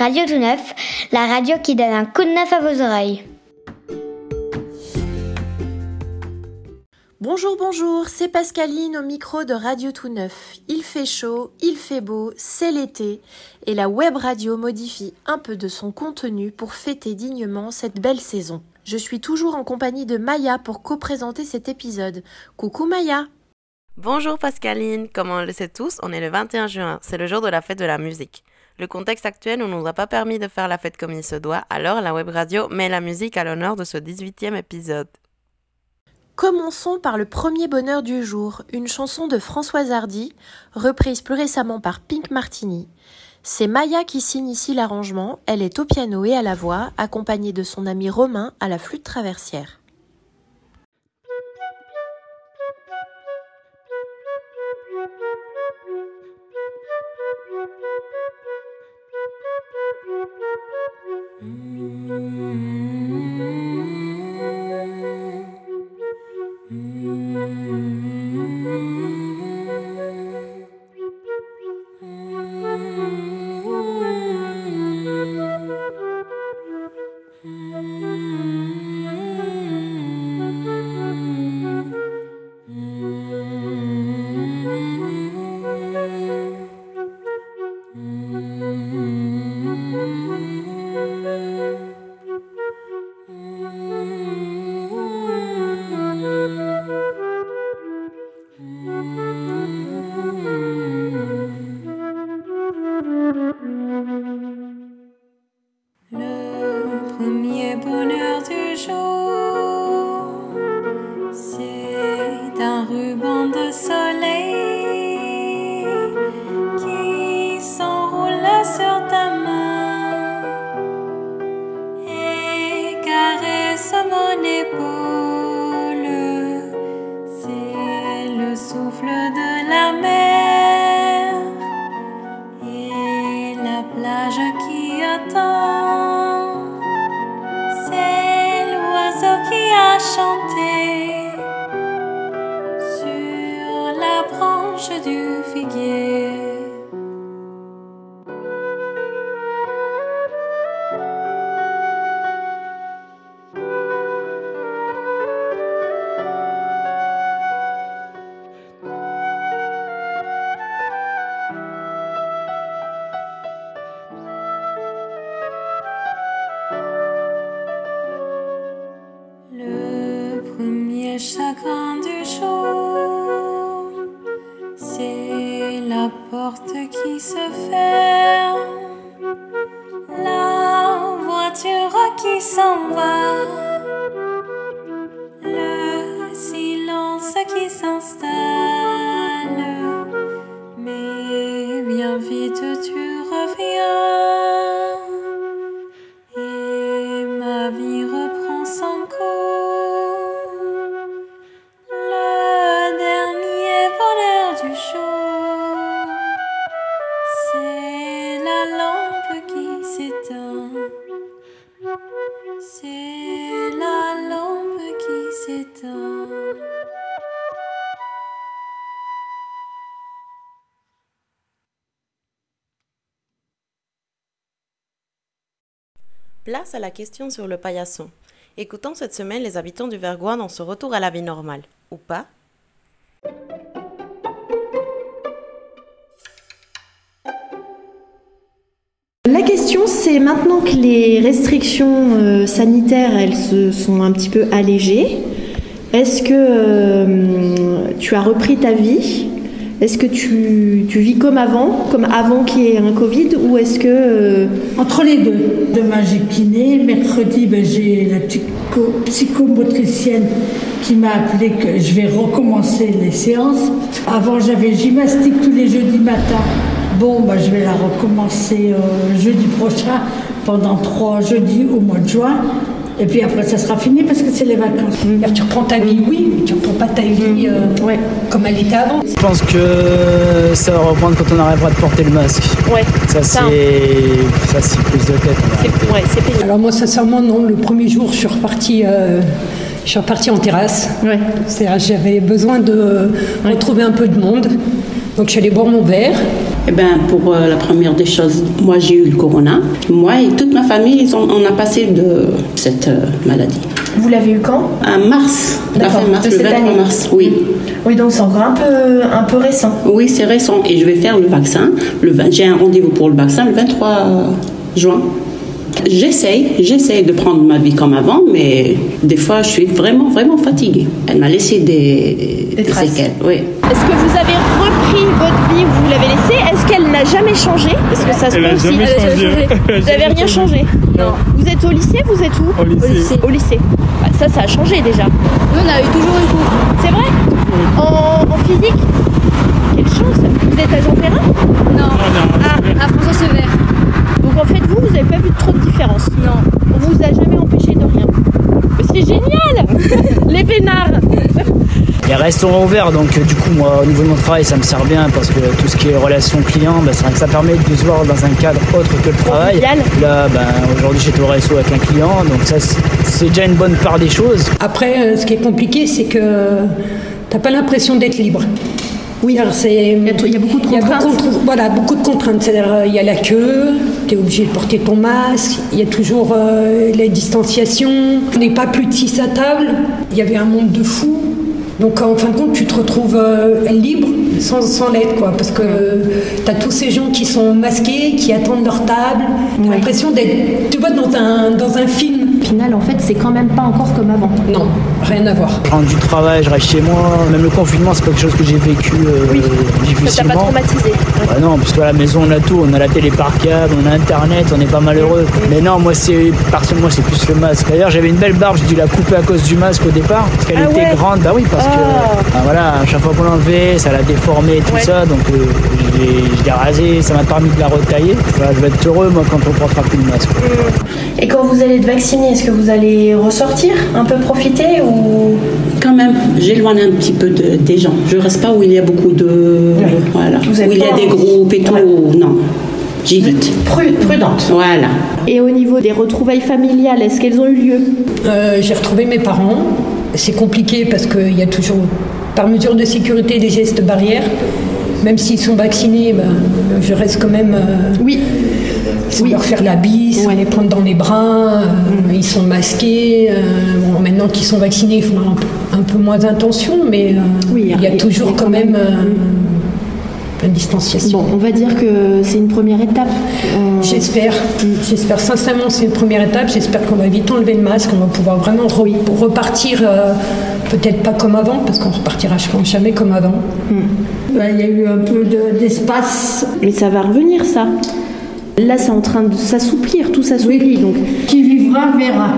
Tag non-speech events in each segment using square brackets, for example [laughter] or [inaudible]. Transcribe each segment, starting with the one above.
Radio Tout Neuf, la radio qui donne un coup de neuf à vos oreilles. Bonjour, bonjour, c'est Pascaline au micro de Radio Tout Neuf. Il fait chaud, il fait beau, c'est l'été, et la web radio modifie un peu de son contenu pour fêter dignement cette belle saison. Je suis toujours en compagnie de Maya pour co-présenter cet épisode. Coucou Maya Bonjour Pascaline, comme on le sait tous, on est le 21 juin, c'est le jour de la fête de la musique. Le contexte actuel ne nous a pas permis de faire la fête comme il se doit, alors la web radio met la musique à l'honneur de ce 18e épisode. Commençons par le premier bonheur du jour, une chanson de Françoise Hardy, reprise plus récemment par Pink Martini. C'est Maya qui signe ici l'arrangement, elle est au piano et à la voix, accompagnée de son ami Romain à la flûte traversière. Mm. premier bonheur du Place à la question sur le paillasson. Écoutons cette semaine les habitants du Vergois dans ce retour à la vie normale. Ou pas? La question, c'est maintenant que les restrictions euh, sanitaires, elles se sont un petit peu allégées, est-ce que euh, tu as repris ta vie est-ce que tu, vis comme avant, comme avant qu'il y ait un Covid, ou est-ce que... Euh, Entre les deux. Demain j'ai kiné, mercredi ben, j'ai la psychomotricienne qui m'a appelé que je vais recommencer les séances. Avant j'avais gymnastique tous les jeudis matin. Bon, ben, je vais la recommencer euh, jeudi prochain pendant trois jeudis au mois de juin. Et puis après, ça sera fini parce que c'est les vacances. Mm. Tu reprends ta vie, oui, mais tu reprends pas ta vie euh, ouais. comme elle était avant. Je pense que ça va reprendre quand on arrêtera de porter le masque. Ouais. Ça, c'est ça, plus de tête. C'est Alors moi, sincèrement, non. Le premier jour, je suis repartie. Euh, je suis repartie en terrasse. Ouais. J'avais besoin de retrouver un peu de monde. Donc je suis allée boire mon verre. Eh ben, pour euh, la première des choses, moi j'ai eu le corona. Moi et toute ma famille, ils ont- on a passé de cette euh, maladie. Vous l'avez eu quand? En mars, D'accord, fin mars, de le cette 23 année. mars, oui. Oui, donc c'est encore un peu, un peu récent. Oui, c'est récent. Et je vais faire le vaccin. Le 20 J'ai un rendez-vous pour le vaccin le 23 juin. J'essaye, j'essaye de prendre ma vie comme avant, mais des fois je suis vraiment, vraiment fatiguée. Elle m'a laissé des, Des traces. séquelles. Oui. Est-ce que vous avez repris votre vie ou vous l'avez laissée? Est-ce qu'elle n'a jamais changé? Parce que ça se Elle peut aussi. changé. Vous n'avez rien changé. Non. Vous êtes au lycée Vous êtes où? Au lycée. Au lycée. Bah, ça, ça a changé déjà. Nous, on a eu toujours une cours. C'est vrai? En, en physique? Quelle chance Vous êtes à Jean Perrin? Non. Ah, À François Sever. Vous, vous n'avez pas vu trop de différence Non. On vous a jamais empêché de rien. Mais c'est génial [laughs] Les peinards Les restaurants ouverts, donc du coup, moi, au niveau de mon travail, ça me sert bien parce que tout ce qui est relation client, bah, c'est vrai que ça permet de se voir dans un cadre autre que le travail. Convivial. Là, ben, aujourd'hui, j'étais au resto avec un client, donc ça, c'est- déjà une bonne part des choses. Après, euh, ce qui est compliqué, c'est que t'as pas l'impression d'être libre. Oui, c'est. Il y a beaucoup de contraintes. voilà, beaucoup de contraintes. C'est-à-dire, euh, il y a la queue, tu es obligé de porter ton masque, il y a toujours euh, la distanciation. On n'est pas plus de 6 à table. Il y avait un monde de fous. Donc, en fin de compte, tu te retrouves euh, libre sans, sans l'être, quoi. Parce que tu as tous ces gens qui sont masqués, qui attendent leur table. L'impression d'être, tu vois, dans un, dans un film. Final, en fait, c'est quand même pas encore comme avant. Non, rien à voir. Je rentre du travail, je reste chez moi. Même le confinement, c'est pas quelque chose que j'ai vécu euh, Ça t'a difficilement. pas traumatisé Bah non, parce qu'à la maison on a tout, on a la télé par câble, on a internet, on n'est pas malheureux. Mais non, moi c'est personnellement c'est plus le masque. D'ailleurs j'avais une belle barbe, j'ai dû la couper à cause du masque au départ, parce qu'elle Ah était ouais grande. Bah oui, parce Ah. que bah voilà, à chaque fois qu'on l'enlevait, ça l'a déformé et tout Ouais. ça, donc euh, je l'ai- je l'ai rasé, ça m'a permis de la retailler. Je vais être heureux moi quand on portera plus le masque. Et quand vous allez être vacciné, est-ce que vous allez ressortir, un peu profiter ou? Quand même, j'éloigne un petit peu de- des gens. Je reste pas où il y a beaucoup de. Voilà. Vous où il y a des groupes et tout. Non. J'évite. Pru- prudente Voilà. Et au niveau des retrouvailles familiales, est-ce qu'elles ont eu lieu? Euh, j'ai retrouvé mes parents. C'est compliqué parce qu'il y a toujours, par mesure de sécurité, des gestes barrières. Même s'ils sont vaccinés, ben, je reste quand même. euh, Oui. sans leur faire la bise, sans les prendre dans les bras. euh, Ils sont masqués. euh, bon, maintenant qu'ils sont vaccinés, ils font un, peu- un peu moins attention, mais Oui, il y a toujours quand même euh, une distanciation. Bon, on va dire que c'est une première étape. J'espère, j'espère sincèrement que c'est une première étape. J'espère qu'on va vite enlever le masque, on va pouvoir vraiment re- repartir, peut-être pas comme avant, parce qu'on repartira je pense jamais comme avant. Ben, Il y a eu un peu de- d'espace. Mais ça va revenir, ça. Là, c'est en train de s'assouplir, tout s'assouplit. Donc, Qui vivra verra.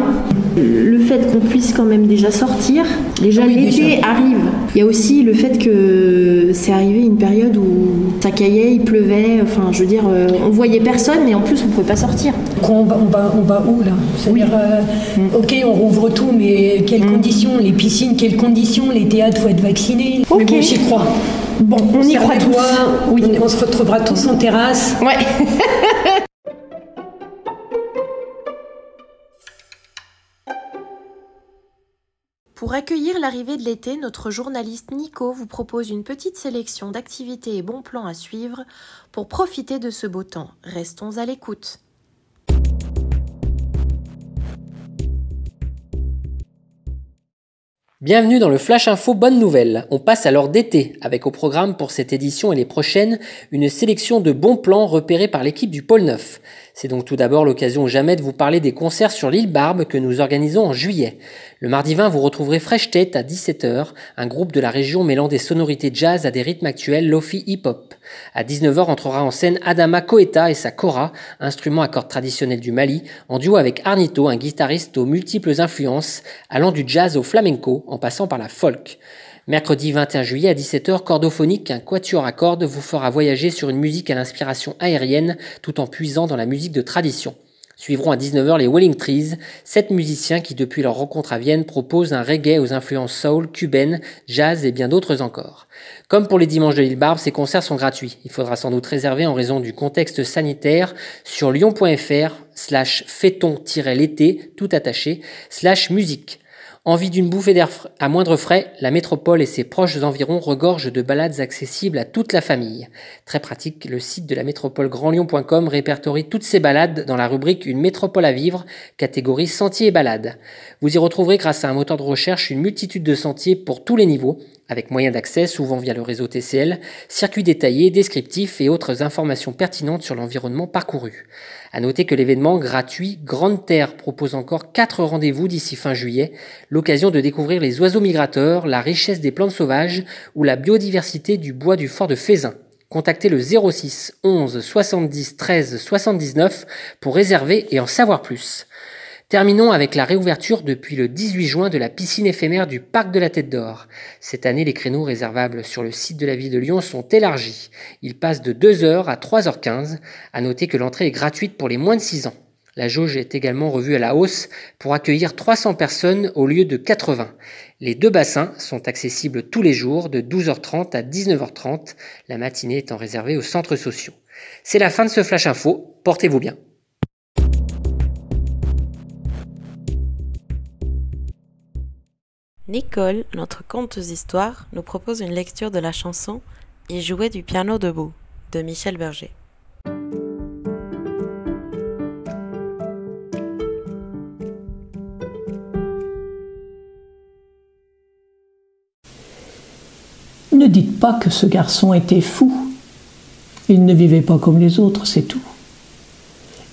le fait qu'on puisse quand même déjà sortir, déjà Oui, l'été arrive. Il y a aussi le fait que c'est arrivé une période où ça caillait, il pleuvait, enfin, je veux dire, euh, on voyait personne, mais en plus, on pouvait pas sortir. On va, on va, on va où là? C'est-à-dire, euh, ok, on rouvre tout, mais quelles conditions? Les piscines, quelles conditions? Les théâtres, faut être vacciné. Ok. bon, j'y crois. Bon, on, y croit tous. Oui. On, on se retrouvera tous en terrasse. Ouais. [laughs] Pour accueillir l'arrivée de l'été, notre journaliste Nico vous propose une petite sélection d'activités et bons plans à suivre pour profiter de ce beau temps. Restons à l'écoute. Bienvenue dans le Flash Info Bonne Nouvelle. On passe alors d'été avec au programme pour cette édition et les prochaines une sélection de bons plans repérés par l'équipe du Pôle 9. C'est donc tout d'abord l'occasion jamais de vous parler des concerts sur l'île Barbe que nous organisons en juillet. Le mardi 20, vous retrouverez Fresh Tête à 17h, un groupe de la région mêlant des sonorités jazz à des rythmes actuels lofi hip-hop. À 19h entrera en scène Adama Koeta et sa kora, instrument à cordes traditionnel du Mali, en duo avec Arnito, un guitariste aux multiples influences, allant du jazz au flamenco en passant par la folk. Mercredi 21 juillet à 17h, Cordophonique, un quatuor à cordes vous fera voyager sur une musique à l'inspiration aérienne tout en puisant dans la musique de tradition. Suivront à 19h les Welling Trees, sept musiciens qui depuis leur rencontre à Vienne proposent un reggae aux influences soul, cubaines, jazz et bien d'autres encore. Comme pour les dimanches de l'île Barbe, ces concerts sont gratuits. Il faudra sans doute réserver en raison du contexte sanitaire sur lyon.fr slash fêton-l'été, tout attaché, slash musique. Envie d'une bouffée d'air à moindre frais, la métropole et ses proches environs regorgent de balades accessibles à toute la famille. Très pratique, le site de la métropole grandlyon.com répertorie toutes ces balades dans la rubrique Une métropole à vivre, catégorie sentiers et balades. Vous y retrouverez grâce à un moteur de recherche une multitude de sentiers pour tous les niveaux, avec moyens d'accès souvent via le réseau TCL, circuits détaillés, descriptifs et autres informations pertinentes sur l'environnement parcouru. À noter que l'événement gratuit Grande Terre propose encore quatre rendez-vous d'ici fin juillet, l'occasion de découvrir les oiseaux migrateurs, la richesse des plantes sauvages ou la biodiversité du bois du fort de Fézin. Contactez le 06 11 70 13 79 pour réserver et en savoir plus. Terminons avec la réouverture depuis le 18 juin de la piscine éphémère du Parc de la Tête d'Or. Cette année, les créneaux réservables sur le site de la ville de Lyon sont élargis. Ils passent de 2h à 3h15. À noter que l'entrée est gratuite pour les moins de 6 ans. La jauge est également revue à la hausse pour accueillir 300 personnes au lieu de 80. Les deux bassins sont accessibles tous les jours de 12h30 à 19h30, la matinée étant réservée aux centres sociaux. C'est la fin de ce Flash Info, portez-vous bien. Nicole, notre conteuse histoire, nous propose une lecture de la chanson Il jouait du piano debout de Michel Berger. Ne dites pas que ce garçon était fou. Il ne vivait pas comme les autres, c'est tout.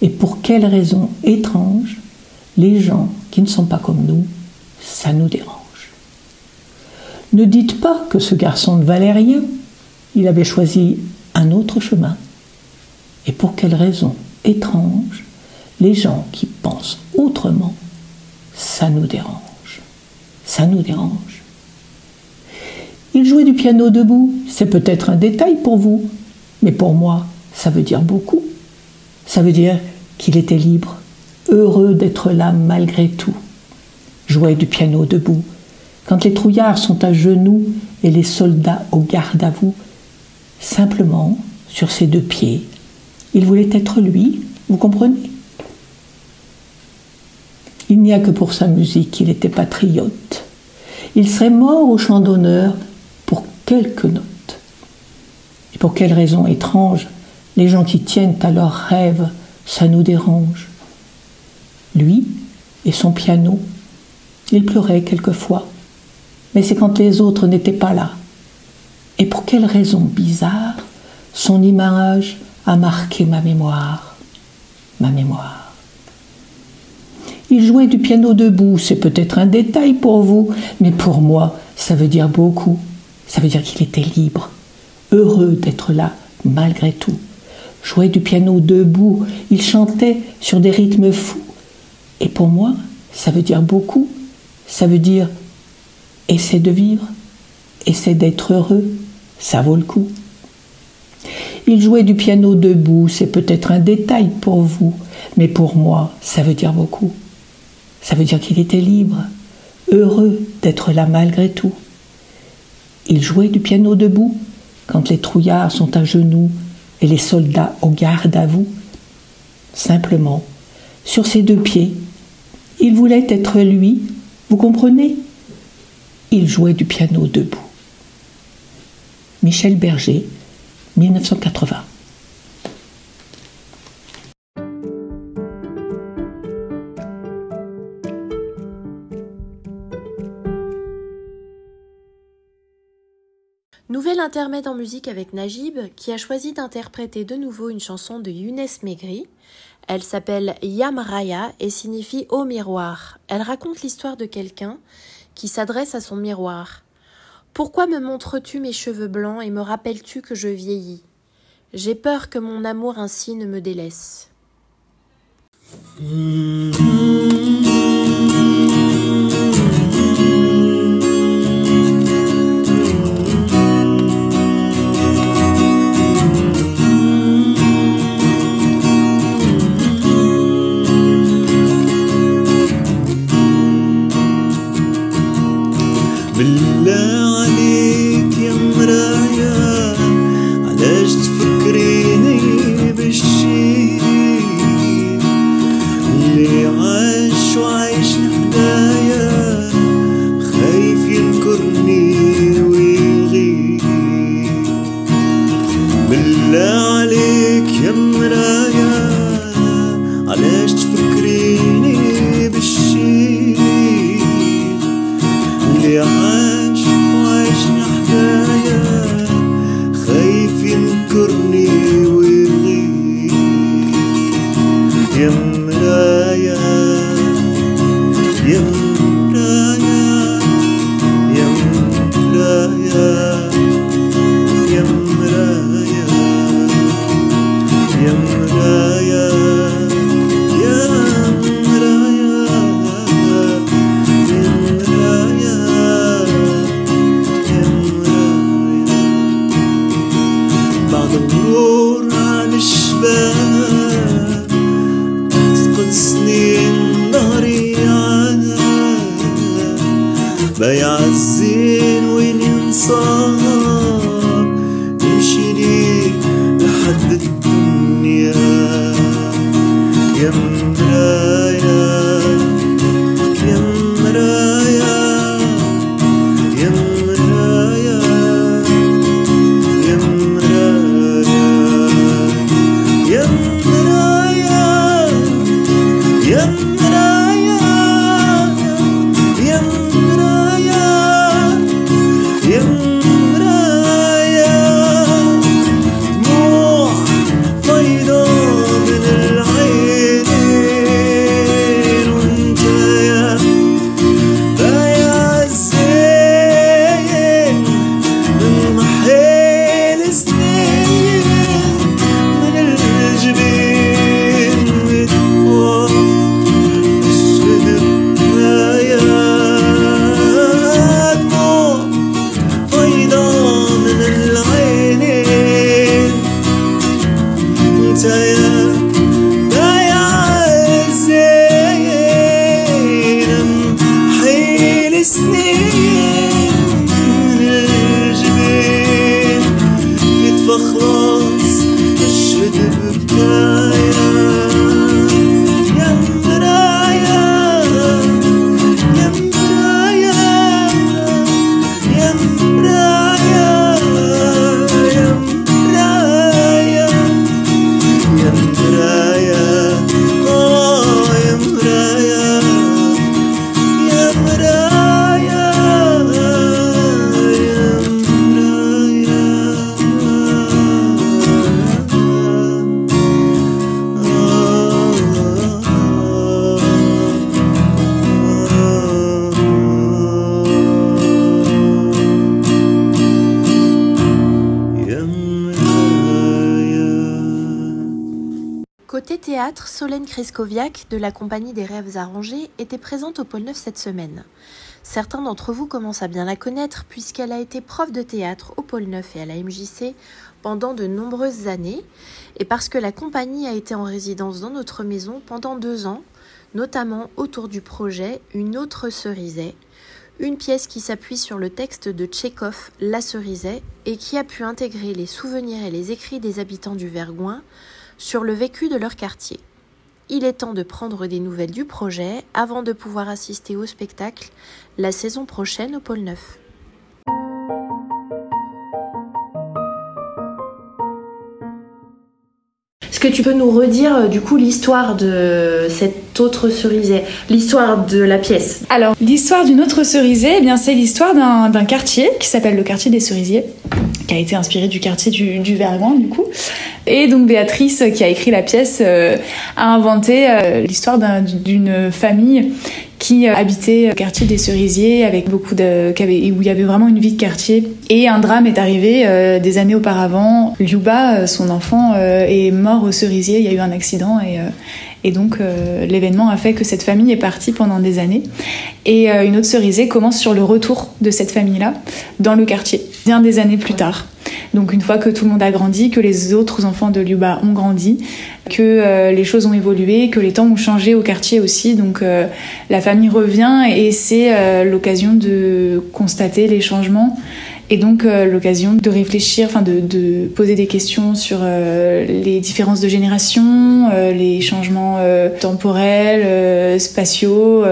Et pour quelle raison étrange, les gens qui ne sont pas comme nous, ça nous dérange. Ne dites pas que ce garçon ne valait. Il avait choisi un autre chemin. Et pour quelle raison étrange, les gens qui pensent autrement, ça nous dérange. Ça nous dérange. Il jouait du piano debout, c'est peut-être un détail pour vous, mais pour moi, ça veut dire beaucoup. Ça veut dire qu'il était libre, heureux d'être là malgré tout. Jouait du piano debout, quand les trouillards sont à genoux et les soldats au garde à vous, simplement, sur ses deux pieds, il voulait être lui, vous comprenez? Il n'y a que pour sa musique qu'il était patriote. Il serait mort au champ d'honneur pour quelques notes. Et pour quelle raison étrange, les gens qui tiennent à leurs rêves, ça nous dérange. Lui et son piano, il pleurait quelquefois mais c'est quand les autres n'étaient pas là. Et pour quelle raison bizarre, son image a marqué ma mémoire. Ma mémoire. Il jouait du piano debout, c'est peut-être un détail pour vous, mais pour moi, ça veut dire beaucoup. Ça veut dire qu'il était libre, heureux d'être là, malgré tout. Jouait du piano debout, il chantait sur des rythmes fous. Et pour moi, ça veut dire beaucoup. Ça veut dire Essaie de vivre, essaie d'être heureux, ça vaut le coup. Il jouait du piano debout, c'est peut-être un détail pour vous, mais pour moi, ça veut dire beaucoup. Ça veut dire qu'il était libre, heureux d'être là malgré tout. Il jouait du piano debout quand les trouillards sont à genoux et les soldats au garde à vous. Simplement, sur ses deux pieds, il voulait être lui, vous comprenez? Il jouait du piano debout. Michel Berger, 1980. Nouvel intermède en musique avec Najib, qui a choisi d'interpréter de nouveau une chanson de Younes Maigri. Elle s'appelle Yamraya et signifie au miroir. Elle raconte l'histoire de quelqu'un qui s'adresse à son miroir. Pourquoi me montres-tu mes cheveux blancs et me rappelles-tu que je vieillis? J'ai peur que mon amour ainsi ne me délaisse. Mmh. Kreskoviak de la Compagnie des Rêves Arrangés était présente au Pôle Neuf cette semaine. Certains d'entre vous commencent à bien la connaître puisqu'elle a été prof de théâtre au Pôle Neuf et à la MJC pendant de nombreuses années et parce que la compagnie a été en résidence dans notre maison pendant deux ans, notamment autour du projet Une autre cerisée, une pièce qui s'appuie sur le texte de Tchékov, La cerisée, et qui a pu intégrer les souvenirs et les écrits des habitants du Vergoin sur le vécu de leur quartier il est temps de prendre des nouvelles du projet avant de pouvoir assister au spectacle la saison prochaine au pôle Neuf. Est-ce que tu peux nous redire euh, du coup l'histoire de cette autre cerisée, l'histoire de la pièce? Alors l'histoire d'une autre cerisée, eh bien c'est l'histoire d'un quartier qui s'appelle le quartier des cerisiers, qui a été inspiré du quartier du, du du coup. Et donc Béatrice, qui a écrit la pièce, euh, a inventé euh, l'histoire d'une famille qui euh, habitait au quartier des Cerisiers avec beaucoup de où il y avait vraiment une vie de quartier. Et un drame est arrivé des années auparavant. Liuba son enfant est mort au Cerisier. Il y a eu un accident et et donc l'événement a fait que cette famille est partie pendant des années. Et une autre Cerisier commence sur le retour de cette famille là dans le quartier bien des années plus tard. Donc une fois que tout le monde a grandi, que les autres enfants de Liuba ont grandi, que euh, les choses ont évolué, que les temps ont changé au quartier aussi, donc euh, la famille revient et c'est euh, l'occasion de constater les changements Et donc l'occasion de réfléchir, enfin de, poser des questions sur les différences de génération, les changements temporels, spatiaux.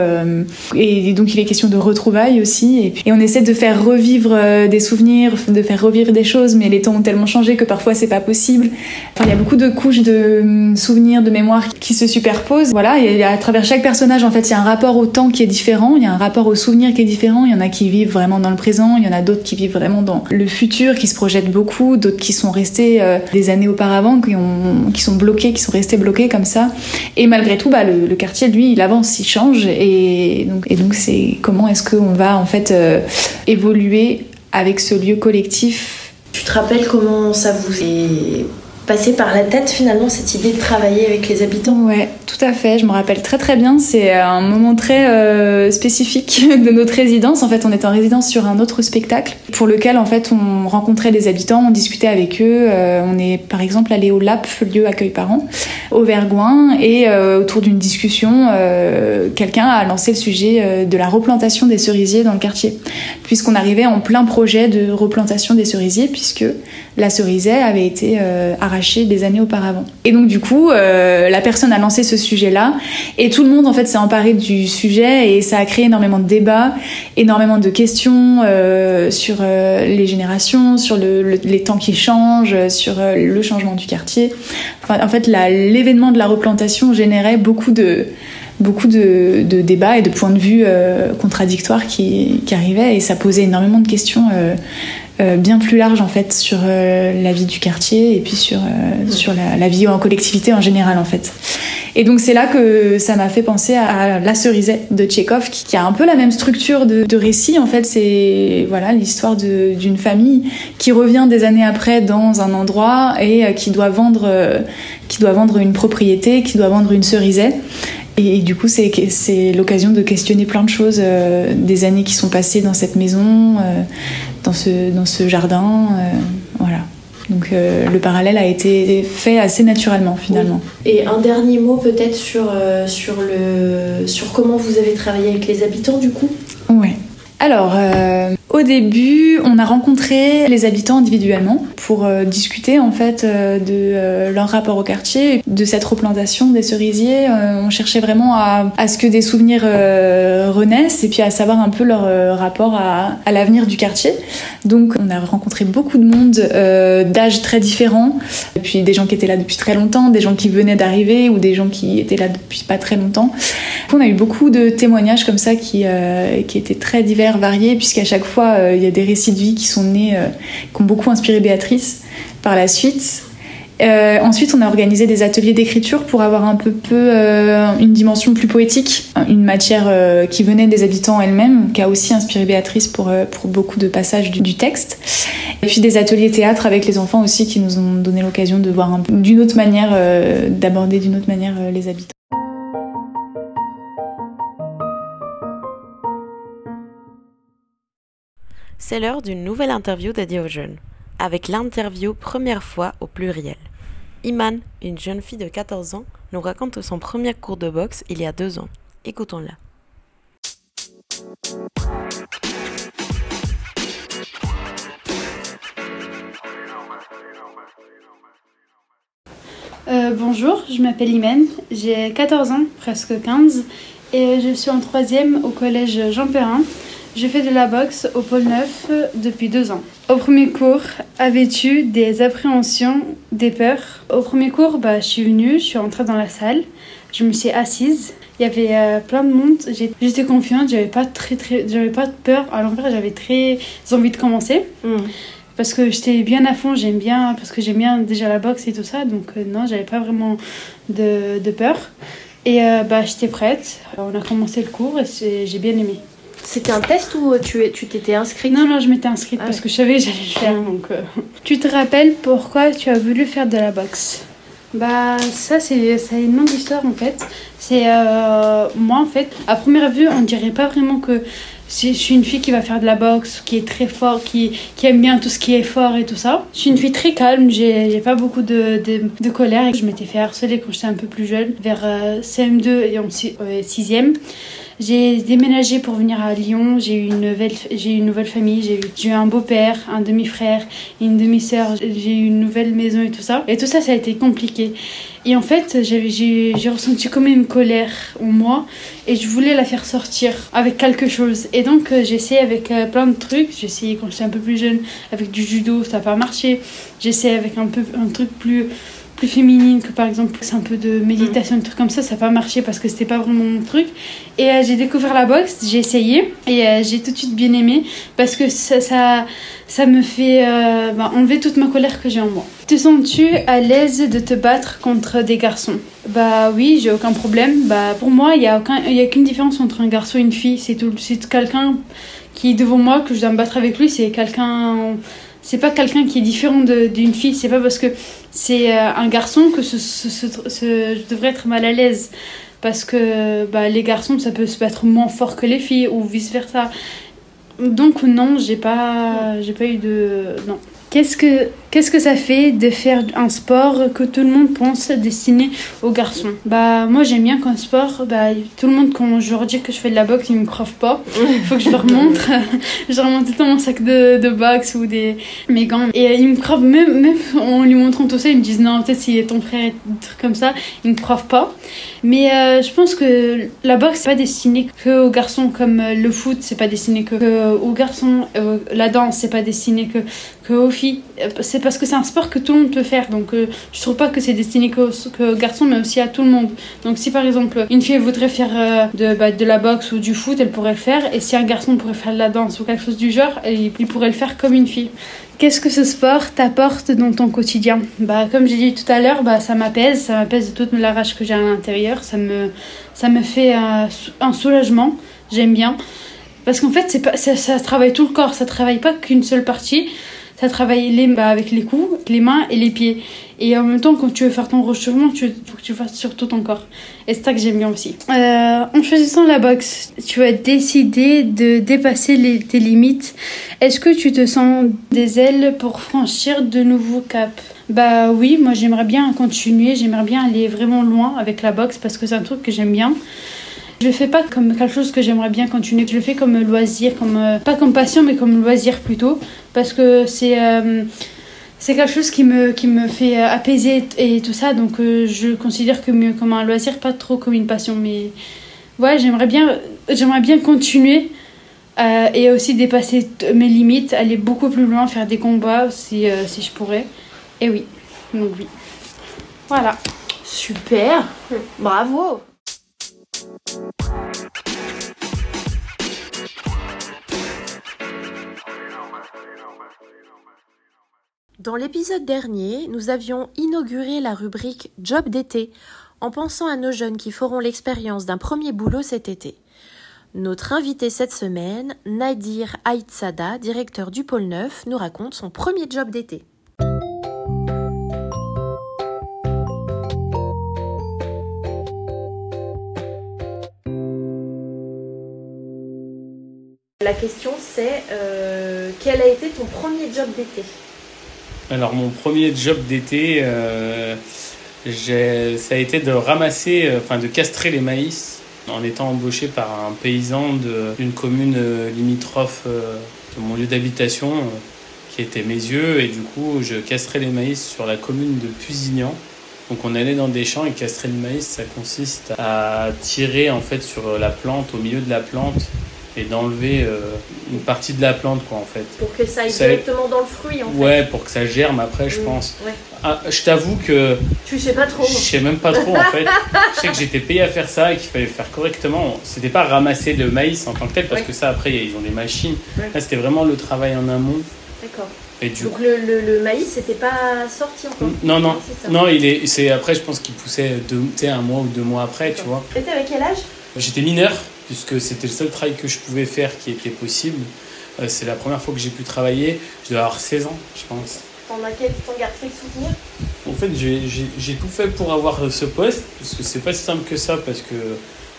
et donc il est question de retrouvailles aussi. Et, et on essaie de faire revivre des souvenirs, de faire revivre des choses, mais les temps ont tellement changé que parfois c'est pas possible. Enfin, il y a beaucoup de couches de hum, souvenirs, de mémoires qui se superposent. Voilà, et à travers chaque personnage, en fait, il y a un rapport au temps qui est différent, il y a un rapport au souvenir qui est différent. Il y en a qui vivent vraiment dans le présent, il y en a d'autres qui vivent dans le futur, qui se projettent beaucoup, d'autres qui sont restés euh, des années auparavant, qui, ont, qui sont bloqués, qui sont restés bloqués comme ça. Et malgré tout, bah, le, quartier, lui, il avance, il change. Et donc, et donc c'est comment est-ce qu'on va en fait euh, évoluer avec ce lieu collectif? Tu te rappelles comment ça vous est passé par la tête finalement cette idée de travailler avec les habitants Ouais, tout à fait. Je me rappelle très très bien. C'est un moment très euh, spécifique [laughs] de notre résidence. En fait, on était en résidence sur un autre spectacle pour lequel en fait on rencontrait les habitants, on discutait avec eux. Euh, on est par exemple allé au LAP, lieu accueil parents, au Vergoin, et euh, autour d'une discussion, quelqu'un a lancé le sujet de la replantation des cerisiers dans le quartier, puisqu'on arrivait en plein projet de replantation des cerisiers, puisque la cerisier avait été arrachée des années auparavant. Et donc du coup, euh, la personne a lancé ce sujet-là et tout le monde en fait s'est emparé du sujet et ça a créé énormément de débats, énormément de questions euh, sur euh, les générations, sur les temps qui changent, sur le changement du quartier. En fait, l'événement de la replantation générait beaucoup de beaucoup de, débats et de points de vue contradictoires qui, arrivaient et ça posait énormément de questions euh, bien plus large en fait sur euh, la vie du quartier et puis sur, euh, sur la, vie en collectivité en général en fait. Et donc c'est là que ça m'a fait penser à La Cerisette de Tchekhov qui, a un peu la même structure de, de récit en fait. C'est voilà l'histoire d'une famille qui revient des années après dans un endroit et qui doit vendre qui doit vendre une propriété, qui doit vendre une cerisette. Et, du coup, c'est l'occasion de questionner plein de choses des années qui sont passées dans cette maison, dans ce, dans ce jardin. Euh, voilà. Donc euh, le parallèle a été fait assez naturellement finalement. Et un dernier mot peut-être sur, euh, sur, le, sur comment vous avez travaillé avec les habitants du coup? Ouais. Alors, au début, on a rencontré les habitants individuellement pour euh, discuter en fait euh, de euh, leur rapport au quartier, de cette replantation des cerisiers. on cherchait vraiment à, ce que des souvenirs renaissent et puis à savoir un peu leur rapport à, à l'avenir du quartier. Donc, on a rencontré beaucoup de monde d'âges très différents, et puis des gens qui étaient là depuis très longtemps, des gens qui venaient d'arriver ou des gens qui étaient là depuis pas très longtemps. On a eu beaucoup de témoignages comme ça qui, qui étaient très divers, variés, puisqu'à chaque fois euh, il y a des récits de vie qui sont nés, euh, qui ont beaucoup inspiré Béatrice par la suite. Euh, ensuite, on a organisé des ateliers d'écriture pour avoir un peu, peu une dimension plus poétique, une matière qui venait des habitants elles-mêmes, qui a aussi inspiré Béatrice pour, pour beaucoup de passages du, texte. Et puis des ateliers théâtre avec les enfants aussi qui nous ont donné l'occasion de voir d'une autre manière, d'aborder d'une autre manière les habitants. C'est l'heure d'une nouvelle interview dédiée aux jeunes, avec l'interview première fois au pluriel. Iman, une jeune fille de 14 ans, nous raconte son premier cours de boxe il y a deux ans. Écoutons-la. Euh, bonjour, je m'appelle Iman, j'ai 14 ans, presque 15, et je suis en troisième au collège Jean Perrin. Je fais de la boxe au pôle 9 depuis deux ans. Au premier cours, avais-tu des appréhensions, des peurs? Au premier cours, bah, je suis venue, je suis rentrée dans la salle, je me suis assise. Il y avait euh, plein de monde. J'étais confiante, j'avais pas très très, j'avais pas de peur. À l'envers, j'avais très envie de commencer. Hmm. Parce que j'étais bien à fond, j'aime bien, parce que j'aime bien déjà la boxe et tout ça. Donc euh, non, j'avais pas vraiment de, de peur. Et euh, bah, j'étais prête. On a commencé le cours et j'ai bien aimé. C'était un test ou tu t'étais inscrite? Non, non, je m'étais inscrite parce que je savais que j'allais le faire. Donc, euh. Tu te rappelles pourquoi tu as voulu faire de la boxe? Bah, ça, c'est une longue histoire en fait. C'est euh, moi en fait, à première vue, on dirait pas vraiment que je suis une fille qui va faire de la boxe, qui est très fort, qui, qui aime bien tout ce qui est fort et tout ça. Je suis une fille très calme, j'ai pas beaucoup de, de, de colère. Je m'étais fait harceler quand j'étais un peu plus jeune, vers euh, CM2 et en 6e. J'ai déménagé pour venir à Lyon. J'ai eu une nouvelle, j'ai une nouvelle famille. J'ai eu, un beau-père, un demi-frère une demi-sœur. J'ai eu une nouvelle maison et tout ça. Et tout ça, ça a été compliqué. Et en fait, j'ai, j'ai ressenti comme une colère en moi et je voulais la faire sortir avec quelque chose. Et donc, euh, j'ai essayé avec euh, plein de trucs. J'ai essayé quand j'étais un peu plus jeune avec du judo, ça n'a pas marché. J'ai essayé avec un, peu, un truc plus plus féminine que par exemple c'est un peu de méditation un truc comme ça ça n'a pas marché parce que c'était pas vraiment mon truc. Et euh, j'ai découvert la boxe j'ai essayé et euh, j'ai tout de suite bien aimé parce que ça ça, ça me fait euh, bah, enlever toute ma colère que j'ai en moi. Te sens-tu à l'aise de te battre contre des garçons? Bah oui j'ai aucun problème. Bah pour moi il y a aucun il y a qu'une différence entre un garçon et une fille. C'est tout c'est quelqu'un qui est devant moi que je dois me battre avec lui c'est quelqu'un c'est pas quelqu'un qui est différent d'une fille c'est pas parce que c'est euh, un garçon que je devrais être mal à l'aise. Parce que bah, les garçons ça peut se battre moins fort que les filles ou vice versa donc non j'ai pas j'ai pas eu de non. Qu'est-ce que, qu'est-ce que ça fait de faire un sport que tout le monde pense destiné aux garçons? Bah moi j'aime bien qu'un sport, bah, tout le monde quand je leur dis que je fais de la boxe, ils me croient pas. Il [laughs] faut que je leur montre. [laughs] je leur montre tout le temps mon sac de, de boxe ou des, mes gants. Et ils me croient, même, même en lui montrant tout ça, ils me disent non, peut-être s'il est ton frère, des trucs comme ça, ils me croient pas. Mais euh, je pense que la boxe c'est pas destiné que aux garçons comme euh, le foot, c'est pas destiné que, que aux garçons. Euh, la danse c'est pas destiné que, que aux filles. C'est parce que c'est un sport que tout le monde peut faire. Donc euh, je trouve pas que c'est destiné qu'aux que garçons, mais aussi à tout le monde. Donc si par exemple une fille voudrait faire euh, de, bah, de la boxe ou du foot, elle pourrait le faire. Et si un garçon pourrait faire de la danse ou quelque chose du genre, il pourrait le faire comme une fille. Qu'est-ce que ce sport t'apporte dans ton quotidien? Bah comme j'ai dit tout à l'heure, bah ça m'apaise, ça m'apaise de toute la rage que j'ai à l'intérieur, ça me ça me fait euh, un soulagement, j'aime bien parce qu'en fait c'est pas ça, ça travaille tout le corps, ça travaille pas qu'une seule partie ça travaille les, bah, avec les coups, les mains et les pieds. Et en même temps, quand tu veux faire ton rechauffement, il faut que tu fasses sur tout ton corps. Et c'est ça que j'aime bien aussi. Euh, en choisissant la boxe, tu as décidé de dépasser les, tes limites. Est-ce que tu te sens des ailes pour franchir de nouveaux caps? Bah oui, moi j'aimerais bien continuer, j'aimerais bien aller vraiment loin avec la boxe parce que c'est un truc que j'aime bien. Je le fais pas comme quelque chose que j'aimerais bien continuer. Je le fais comme loisir, comme euh, pas comme passion, mais comme loisir plutôt, parce que c'est euh, c'est quelque chose qui me qui me fait euh, apaiser et tout ça. Donc je considère que mieux comme un loisir, pas trop comme une passion. Mais ouais, j'aimerais bien j'aimerais bien continuer. et aussi dépasser mes limites, aller beaucoup plus loin, faire des combats si, si je pourrais. Et oui, donc oui. Voilà. Super, bravo. Dans l'épisode dernier, nous avions inauguré la rubrique Job d'été en pensant à nos jeunes qui feront l'expérience d'un premier boulot cet été. Notre invité cette semaine, Nadir Aïtsada, directeur du pôle 9, nous raconte son premier job d'été. La question c'est euh, quel a été ton premier job d'été? Alors mon premier job d'été, euh, ça a été de ramasser, euh, enfin de castrer les maïs en étant embauché par un paysan d'une commune limitrophe de mon lieu d'habitation qui était mes yeux et du coup je castrais les maïs sur la commune de Pusignan. Donc on allait dans des champs et castrer le maïs, ça consiste à tirer en fait sur la plante, au milieu de la plante, et d'enlever euh, une partie de la plante quoi en fait. Pour que ça aille directement dans le fruit en fait. Ouais, pour que ça germe après je mm, pense. Ah, je t'avoue que... Tu sais pas trop. Je sais même pas trop en fait. je sais que j'étais payé à faire ça et qu'il fallait faire correctement. C'était pas ramasser le maïs en tant que tel parce que ça après ils ont des machines. Là c'était vraiment le travail en amont. D'accord. Donc le, le, le maïs c'était pas sorti encore Non, non, non, il est, c'est après je pense qu'il poussait deux, un mois ou deux mois après, tu vois. Et avec quel âge? J'étais mineur puisque c'était le seul travail que je pouvais faire qui était possible. Euh, c'est la première fois que j'ai pu travailler. Je dois avoir 16 ans, je pense. T'en as quel gardes quel souvenir? En fait, j'ai tout fait pour avoir euh, ce poste, parce que c'est pas si simple que ça, parce que